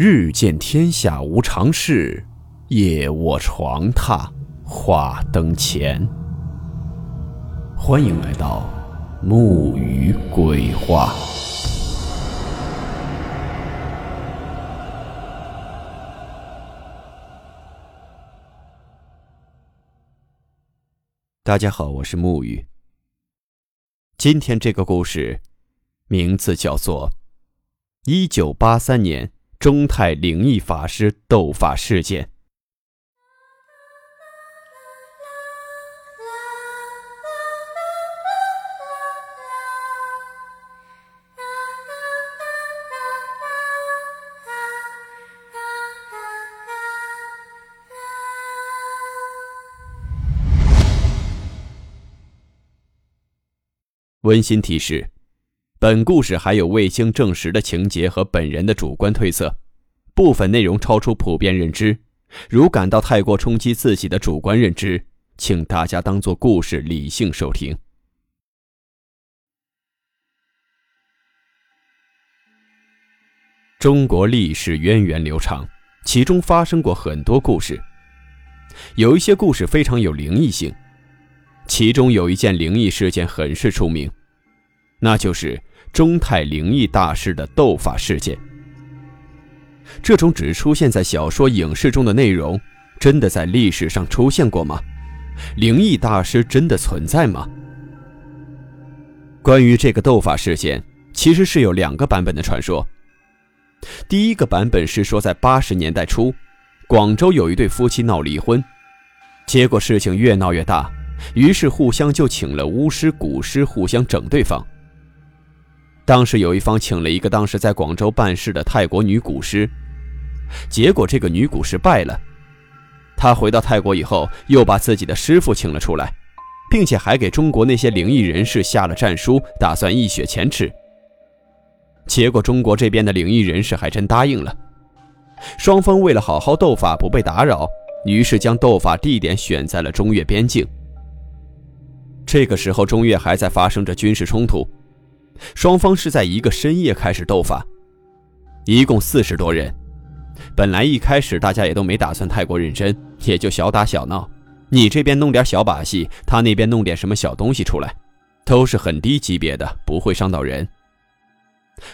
日见天下无常事，夜卧床榻话灯前。欢迎来到木鱼鬼话。大家好，我是木鱼。今天这个故事名字叫做《一九八三年中泰灵异法师斗法事件》。温馨提示：本故事还有未经证实的情节和本人的主观推测，部分内容超出普遍认知。如感到太过冲击自己的主观认知，请大家当做故事理性收听。中国历史源远流长，其中发生过很多故事，有一些故事非常有灵异性。其中有一件灵异事件很是出名。那就是中泰灵异大师的斗法事件。这种只出现在小说、影视中的内容，真的在历史上出现过吗？灵异大师真的存在吗？关于这个斗法事件，其实是有两个版本的传说。第一个版本是说，在八十年代初，广州有一对夫妻闹离婚，结果事情越闹越大，于是互相就请了巫师、蛊师互相整对方。当时有一方请了一个当时在广州办事的泰国女蛊师，结果这个女蛊师败了。她回到泰国以后，又把自己的师傅请了出来，并且还给中国那些灵异人士下了战书，打算一雪前耻。结果中国这边的灵异人士还真答应了。双方为了好好斗法不被打扰，于是将斗法地点选在了中越边境。这个时候，中越还在发生着军事冲突。双方是在一个深夜开始斗法，一共四十多人。本来一开始大家也都没打算太过认真，也就小打小闹。你这边弄点小把戏，他那边弄点什么小东西出来，都是很低级别的，不会伤到人。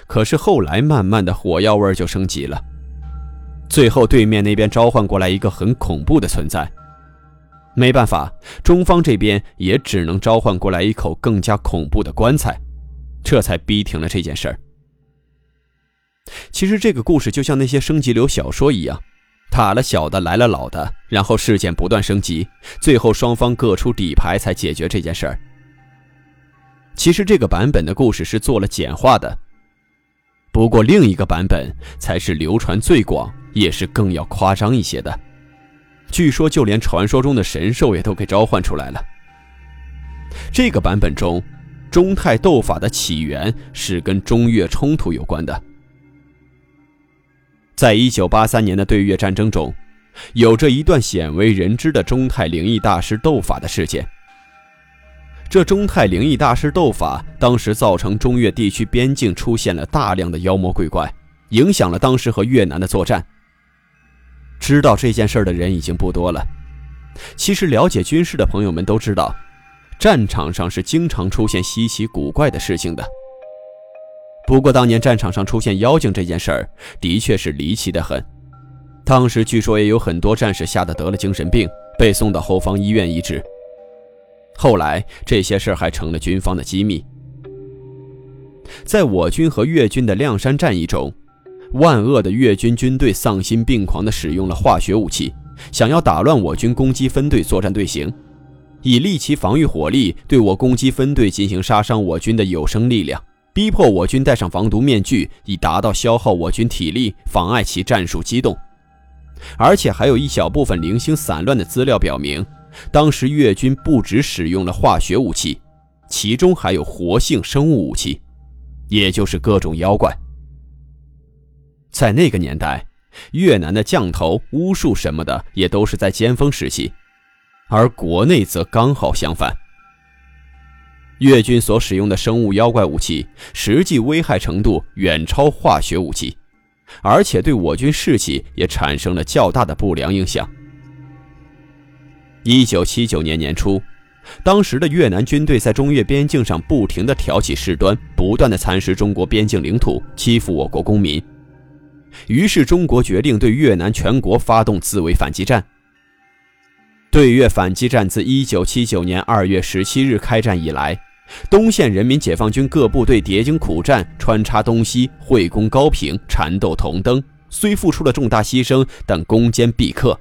可是后来慢慢的火药味就升级了，最后对面那边召唤过来一个很恐怖的存在，没办法，中方这边也只能召唤过来一口更加恐怖的棺材。这才逼停了这件事儿。其实这个故事就像那些升级流小说一样，打了小的，来了老的，然后事件不断升级，最后双方各出底牌才解决这件事儿。其实这个版本的故事是做了简化的，不过另一个版本才是流传最广，也是更要夸张一些的。据说就连传说中的神兽也都给召唤出来了。这个版本中。中泰斗法的起源是跟中越冲突有关的。在一九八三年的对越战争中，有着一段鲜为人知的中泰灵异大师斗法的事件。这中泰灵异大师斗法，当时造成中越地区边境出现了大量的妖魔鬼怪，影响了当时和越南的作战。知道这件事的人已经不多了。其实了解军事的朋友们都知道。战场上是经常出现稀奇古怪的事情的。不过当年战场上出现妖精这件事儿，的确是离奇的很。当时据说也有很多战士吓得得了精神病，被送到后方医院医治。后来这些事儿还成了军方的机密。在我军和越军的亮山战役中，万恶的越军军队丧心病狂地使用了化学武器，想要打乱我军攻击分队作战队形。以利其防御火力对我攻击分队进行杀伤我军的有生力量，逼迫我军戴上防毒面具，以达到消耗我军体力，妨碍其战术机动。而且还有一小部分零星散乱的资料表明，当时越军不只使用了化学武器，其中还有活性生物武器，也就是各种妖怪。在那个年代，越南的降头、巫术什么的也都是在尖峰时期。而国内则刚好相反，越军所使用的生物妖怪武器，实际危害程度远超化学武器，而且对我军士气也产生了较大的不良影响。一九七九年年初，当时的越南军队在中越边境上不停地挑起事端，不断地蚕食中国边境领土，欺负我国公民。于是，中国决定对越南全国发动自卫反击战。对越反击战自一九七九年二月十七日开战以来，东线人民解放军各部队叠经苦战，穿插东西，会攻高平，缠斗同登，虽付出了重大牺牲，但攻坚必克。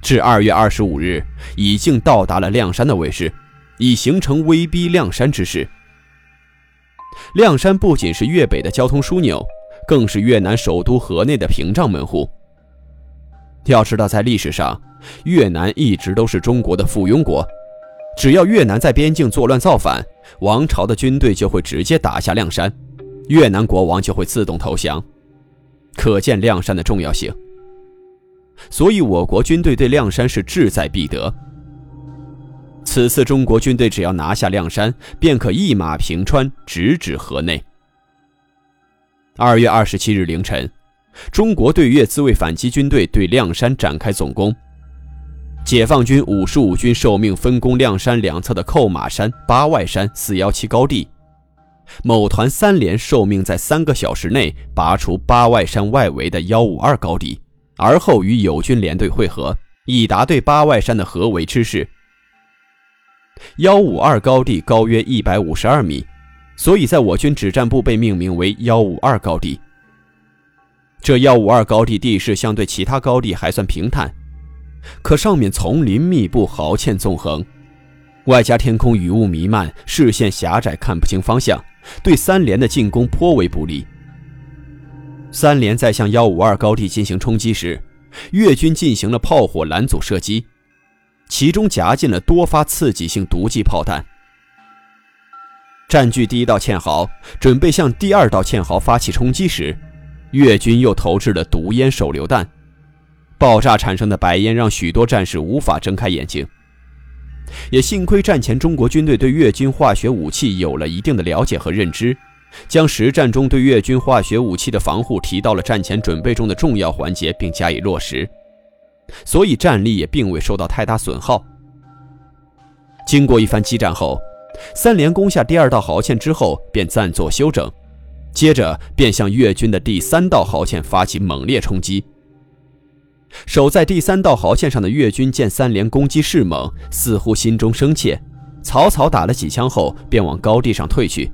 至二月二十五日，已经到达了亮山的位置，已形成威逼亮山之势。亮山不仅是越北的交通枢纽，更是越南首都河内的屏障门户。要知道，在历史上，越南一直都是中国的附庸国，只要越南在边境作乱造反，王朝的军队就会直接打下谅山，越南国王就会自动投降，可见亮山的重要性。所以，我国军队对亮山是志在必得。此次中国军队只要拿下亮山，便可一马平川，直指河内。二月二十七日凌晨，中国对越自卫反击军队对亮山展开总攻。解放军五十五军受命分攻亮山两侧的扣马山、八外山、四幺七高地。某团三连受命在三个小时内拔除八外山外围的幺五二高地，而后与友军连队会合，以达对八外山的合围之势。幺五二高地高约一百五十二米，所以在我军指战部被命名为幺五二高地。这幺五二高地地势相对其他高地还算平坦。可上面丛林密布，壕堑纵横，外加天空雨雾弥漫，视线狭窄，看不清方向，对三连的进攻颇为不利。三连在向幺五二高地进行冲击时，越军进行了炮火拦阻射击，其中夹进了多发刺激性毒气炮弹。占据第一道堑壕，准备向第二道堑壕发起冲击时，越军又投掷了毒烟手榴弹。爆炸产生的白烟让许多战士无法睁开眼睛。也幸亏战前中国军队对越军化学武器有了一定的了解和认知，将实战中对越军化学武器的防护提到了战前准备中的重要环节，并加以落实，所以战力也并未受到太大损耗。经过一番激战后，三连攻下第二道壕堑之后便暂作休整，接着便向越军的第三道壕堑发起猛烈冲击。守在第三道壕堑上的越军见三连攻击势猛，似乎心中生怯，草草打了几枪后，便往高地上退去。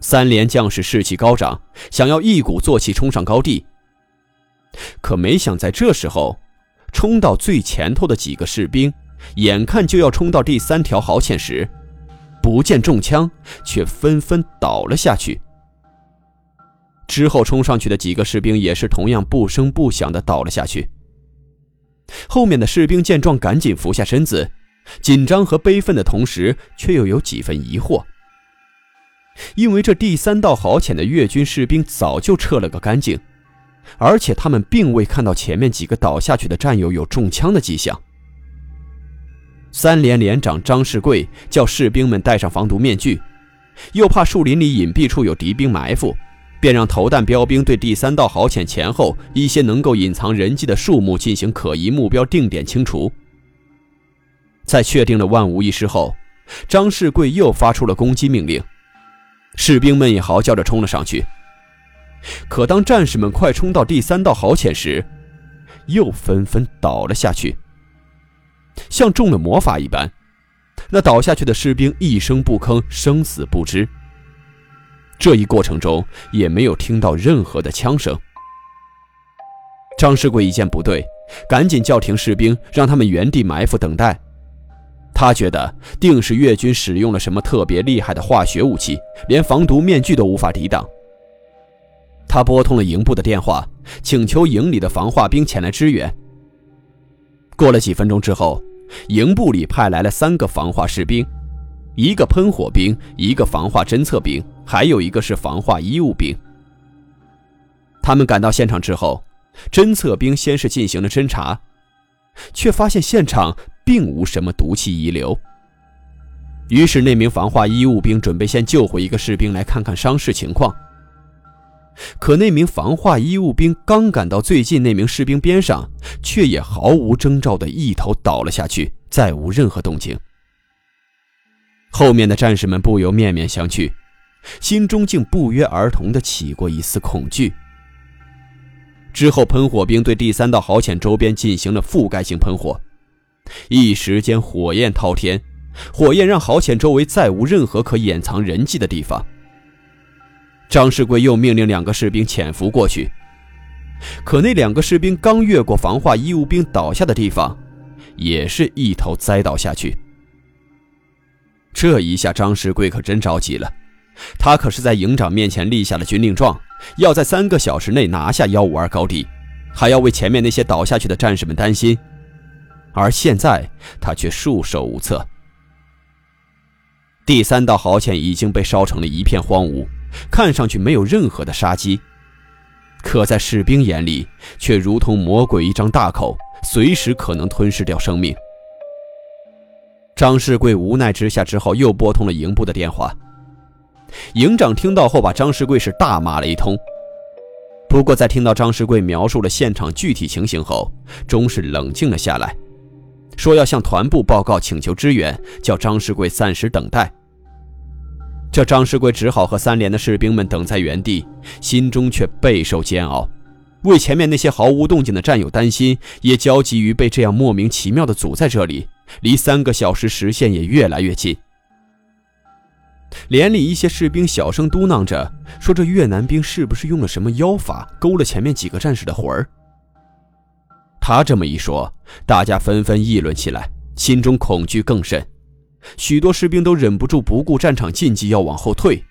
三连将士士气高涨，想要一鼓作气冲上高地。可没想在这时候，冲到最前头的几个士兵，眼看就要冲到第三条壕堑时，不见中枪，却纷纷倒了下去。之后冲上去的几个士兵也是同样不声不响地倒了下去。后面的士兵见状，赶紧俯下身子，紧张和悲愤的同时，却又有几分疑惑，因为这第三道壕堑的越军士兵早就撤了个干净，而且他们并未看到前面几个倒下去的战友有中枪的迹象。三连连长张世贵叫士兵们戴上防毒面具，又怕树林里隐蔽处有敌兵埋伏。便让投弹标兵对第三道壕堑前后一些能够隐藏人迹的树木进行可疑目标定点清除。在确定了万无一失后，张世贵又发出了攻击命令，士兵们也嚎叫着冲了上去。可当战士们快冲到第三道壕堑时，又纷纷倒了下去，像中了魔法一般，那倒下去的士兵一声不吭，生死不知。这一过程中也没有听到任何的枪声。张世贵一见不对，赶紧叫停士兵，让他们原地埋伏等待。他觉得定是越军使用了什么特别厉害的化学武器，连防毒面具都无法抵挡。他拨通了营部的电话，请求营里的防化兵前来支援。过了几分钟之后，营部里派来了三个防化士兵。一个喷火兵，一个防化侦测兵，还有一个是防化医务兵。他们赶到现场之后，侦测兵先是进行了侦查，却发现现场并无什么毒气遗留。于是那名防化医务兵准备先救回一个士兵来看看伤势情况。可那名防化医务兵刚赶到最近那名士兵边上，却也毫无征兆的一头倒了下去，再无任何动静。后面的战士们不由面面相觑，心中竟不约而同的起过一丝恐惧。之后，喷火兵对第三道壕堑周边进行了覆盖性喷火，一时间火焰滔天，火焰让壕堑周围再无任何可掩藏人迹的地方。张世贵又命令两个士兵潜伏过去，可那两个士兵刚越过防化医务兵倒下的地方，也是一头栽倒下去。这一下，张世贵可真着急了，他可是在营长面前立下了军令状，要在三个小时内拿下幺五二高地，还要为前面那些倒下去的战士们担心，而现在他却束手无策。第三道壕堑已经被烧成了一片荒芜。看上去没有任何的杀机，可在士兵眼里却如同魔鬼一张大口，随时可能吞噬掉生命。张世贵无奈之下，只好又拨通了营部的电话。营长听到后，把张世贵是大骂了一通。不过，在听到张世贵描述了现场具体情形后，终是冷静了下来，说要向团部报告请求支援，叫张世贵暂时等待。这张世贵只好和三连的士兵们等在原地，心中却备受煎熬，为前面那些毫无动静的战友担心，也焦急于被这样莫名其妙的阻在这里，离三个小时时限也越来越近。连里一些士兵小声嘟囔着说：“这越南兵是不是用了什么妖法，勾了前面几个战士的魂儿？”他这么一说，大家纷纷议论起来，心中恐惧更甚。许多士兵都忍不住不顾战场禁忌要往后退，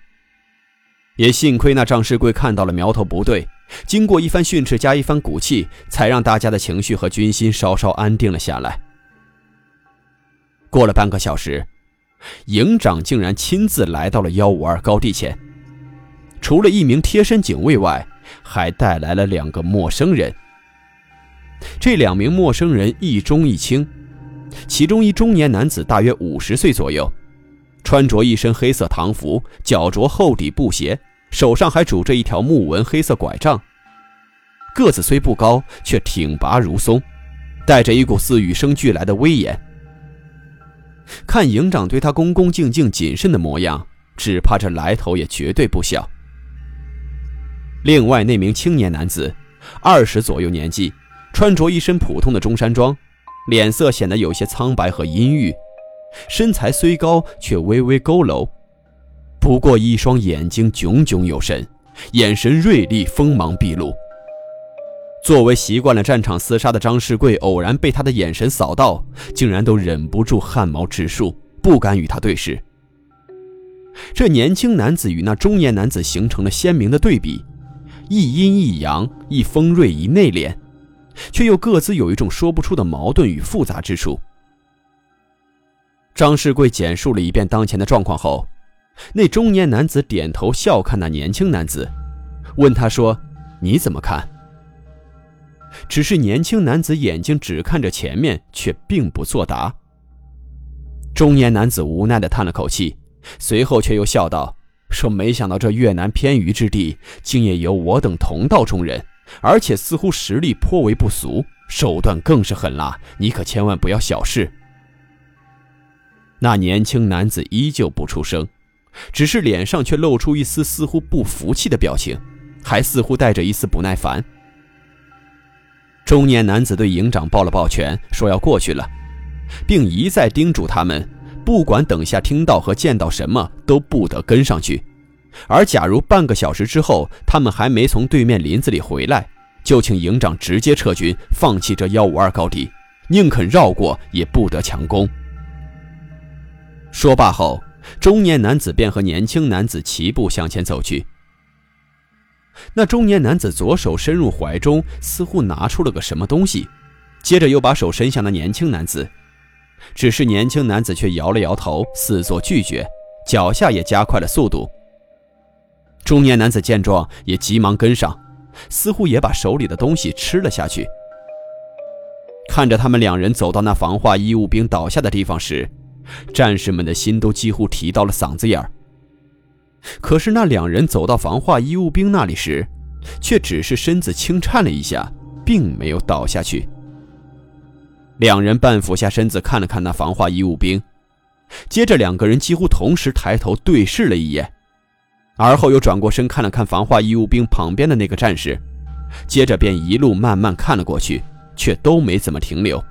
也幸亏那张世贵看到了苗头不对，经过一番训斥加一番鼓气，才让大家的情绪和军心稍稍安定了下来。过了半个小时，营长竟然亲自来到了幺五二高地前，除了一名贴身警卫外，还带来了两个陌生人。这两名陌生人一中一轻。其中一中年男子大约五十岁左右，穿着一身黑色唐服，脚着厚底布鞋，手上还拄着一条木纹黑色拐杖。个子虽不高，却挺拔如松，带着一股似与生俱来的威严。看营长对他恭恭敬敬、谨慎的模样，只怕这来头也绝对不小。另外那名青年男子，二十左右年纪，穿着一身普通的中山装。脸色显得有些苍白和阴郁，身材虽高却微微佝偻，不过一双眼睛炯炯有神，眼神锐利，锋芒毕露。作为习惯了战场厮杀的张世贵，偶然被他的眼神扫到，竟然都忍不住汗毛直竖，不敢与他对视。这年轻男子与那中年男子形成了鲜明的对比，一阴一阳，一锋锐一内敛。却又各自有一种说不出的矛盾与复杂之处。张世贵简述了一遍当前的状况后，那中年男子点头笑看那年轻男子，问他说：“你怎么看？”只是年轻男子眼睛只看着前面，却并不作答。中年男子无奈地叹了口气，随后却又笑道：“说没想到这越南偏隅之地，竟也有我等同道中人。”而且似乎实力颇为不俗，手段更是狠辣，你可千万不要小视。那年轻男子依旧不出声，只是脸上却露出一丝似乎不服气的表情，还似乎带着一丝不耐烦。中年男子对营长抱了抱拳，说要过去了，并一再叮嘱他们，不管等下听到和见到什么，都不得跟上去。而假如半个小时之后他们还没从对面林子里回来，就请营长直接撤军，放弃这幺五二高地，宁肯绕过也不得强攻。说罢后，中年男子便和年轻男子齐步向前走去。那中年男子左手伸入怀中，似乎拿出了个什么东西，接着又把手伸向那年轻男子，只是年轻男子却摇了摇头，似作拒绝，脚下也加快了速度。中年男子见状，也急忙跟上，似乎也把手里的东西吃了下去。看着他们两人走到那防化医务兵倒下的地方时，战士们的心都几乎提到了嗓子眼儿。可是那两人走到防化医务兵那里时，却只是身子轻颤了一下，并没有倒下去。两人半俯下身子看了看那防化医务兵，接着两个人几乎同时抬头对视了一眼，而后又转过身看了看防化义务兵旁边的那个战士，接着便一路慢慢看了过去，却都没怎么停留，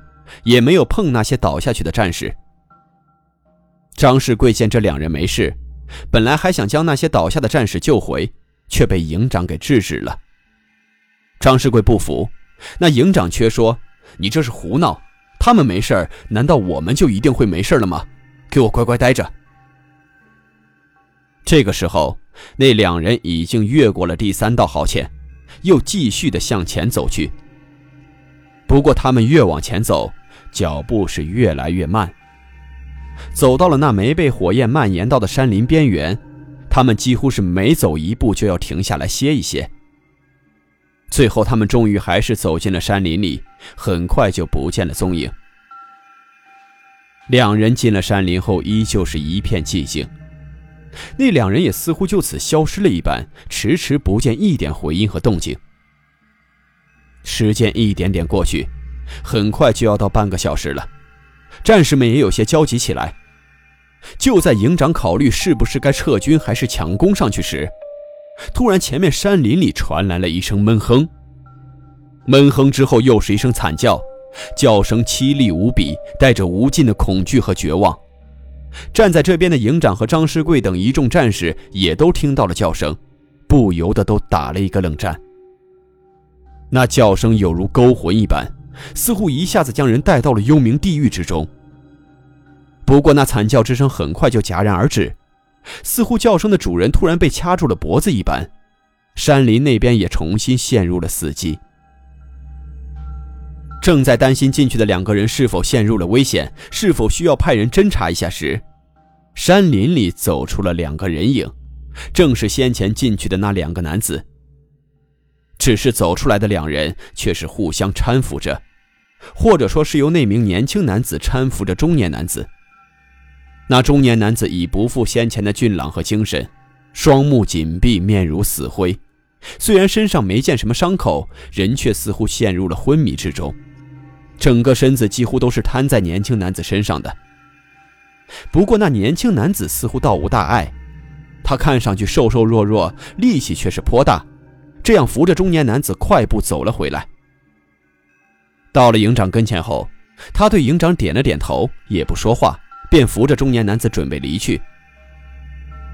也没有碰那些倒下去的战士。张世贵见这两人没事，本来还想将那些倒下的战士救回，却被营长给制止了。张世贵不服，那营长却说：“你这是胡闹。”他们没事难道我们就一定会没事了吗？给我乖乖待着。这个时候，那两人已经越过了第三道壕堑，又继续的向前走去。不过，他们越往前走，脚步是越来越慢。走到了那没被火焰蔓延到的山林边缘，他们几乎是每走一步就要停下来歇一歇。最后，他们终于还是走进了山林里，很快就不见了踪影。两人进了山林后，依旧是一片寂静。那两人也似乎就此消失了一般，迟迟不见一点回音和动静。时间一点点过去，很快就要到半个小时了，战士们也有些焦急起来。就在营长考虑是不是该撤军还是强攻上去时，突然，前面山林里传来了一声闷哼。闷哼之后，又是一声惨叫，叫声凄厉无比，带着无尽的恐惧和绝望。站在这边的营长和张世贵等一众战士也都听到了叫声，不由得都打了一个冷战。那叫声有如勾魂一般，似乎一下子将人带到了幽冥地狱之中。不过，那惨叫之声很快就戛然而止。似乎叫声的主人突然被掐住了脖子一般，山林那边也重新陷入了死寂。正在担心进去的两个人是否陷入了危险，是否需要派人侦查一下时，山林里走出了两个人影，正是先前进去的那两个男子。只是走出来的两人却是互相搀扶着，或者说是由那名年轻男子搀扶着中年男子。那中年男子已不复先前的俊朗和精神，双目紧闭，面如死灰。虽然身上没见什么伤口，人却似乎陷入了昏迷之中，整个身子几乎都是瘫在年轻男子身上的。不过那年轻男子似乎倒无大碍，他看上去瘦瘦弱弱，力气却是颇大，这样扶着中年男子快步走了回来。到了营长跟前后，他对营长点了点头，也不说话。便扶着中年男子准备离去。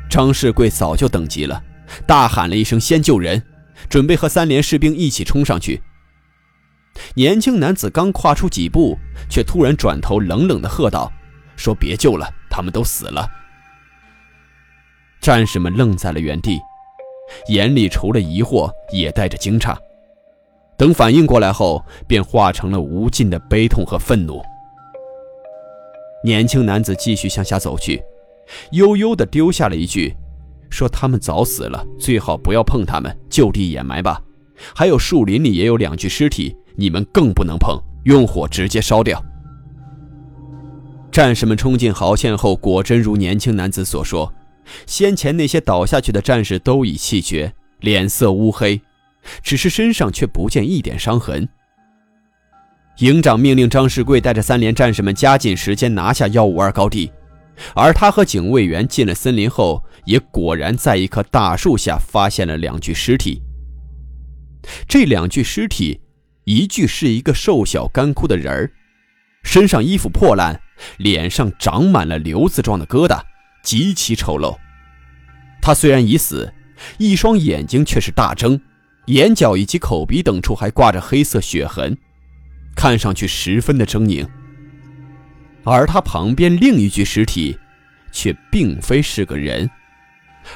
张世贵早就等急了，大喊了一声：“先救人！”准备和三连士兵一起冲上去。年轻男子刚跨出几步，却突然转头冷冷地喝道：“说别救了，他们都死了。”战士们愣在了原地，眼里除了疑惑，也带着惊诧。等反应过来后，便化成了无尽的悲痛和愤怒。年轻男子继续向下走去，悠悠地丢下了一句：“说他们早死了，最好不要碰他们，就地掩埋吧。还有树林里也有两具尸体，你们更不能碰，用火直接烧掉。”战士们冲进壕堑后，果真如年轻男子所说，先前那些倒下去的战士都已气绝，脸色乌黑，只是身上却不见一点伤痕。营长命令张世贵带着三连战士们加紧时间拿下幺五二高地，而他和警卫员进了森林后，也果然在一棵大树下发现了两具尸体。这两具尸体，一具是一个瘦小干枯的人儿，身上衣服破烂，脸上长满了瘤子状的疙瘩，极其丑陋。他虽然已死，一双眼睛却是大睁，眼角以及口鼻等处还挂着黑色血痕。看上去十分的狰狞，而他旁边另一具尸体，却并非是个人，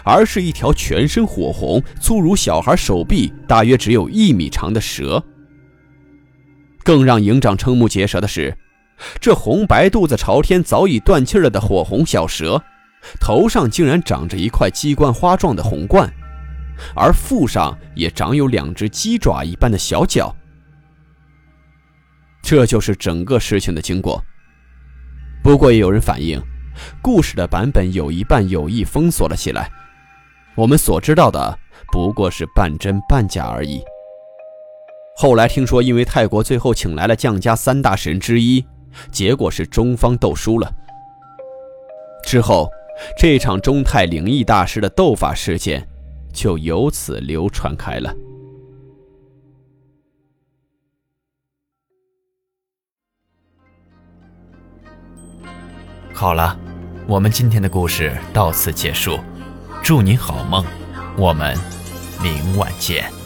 而是一条全身火红、粗如小孩手臂、大约只有一米长的蛇。更让营长瞠目结舌的是，这红白肚子朝天、早已断气了的火红小蛇，头上竟然长着一块鸡冠花状的红冠，而腹上也长有两只鸡爪一般的小脚。这就是整个事情的经过。不过也有人反映，故事的版本有一半有意封锁了起来。我们所知道的不过是半真半假而已。后来听说，因为泰国最后请来了将家三大神之一，结果是中方斗输了。之后，这场中泰灵异大师的斗法事件就由此流传开了。好了，我们今天的故事到此结束，祝您好梦，我们明晚见。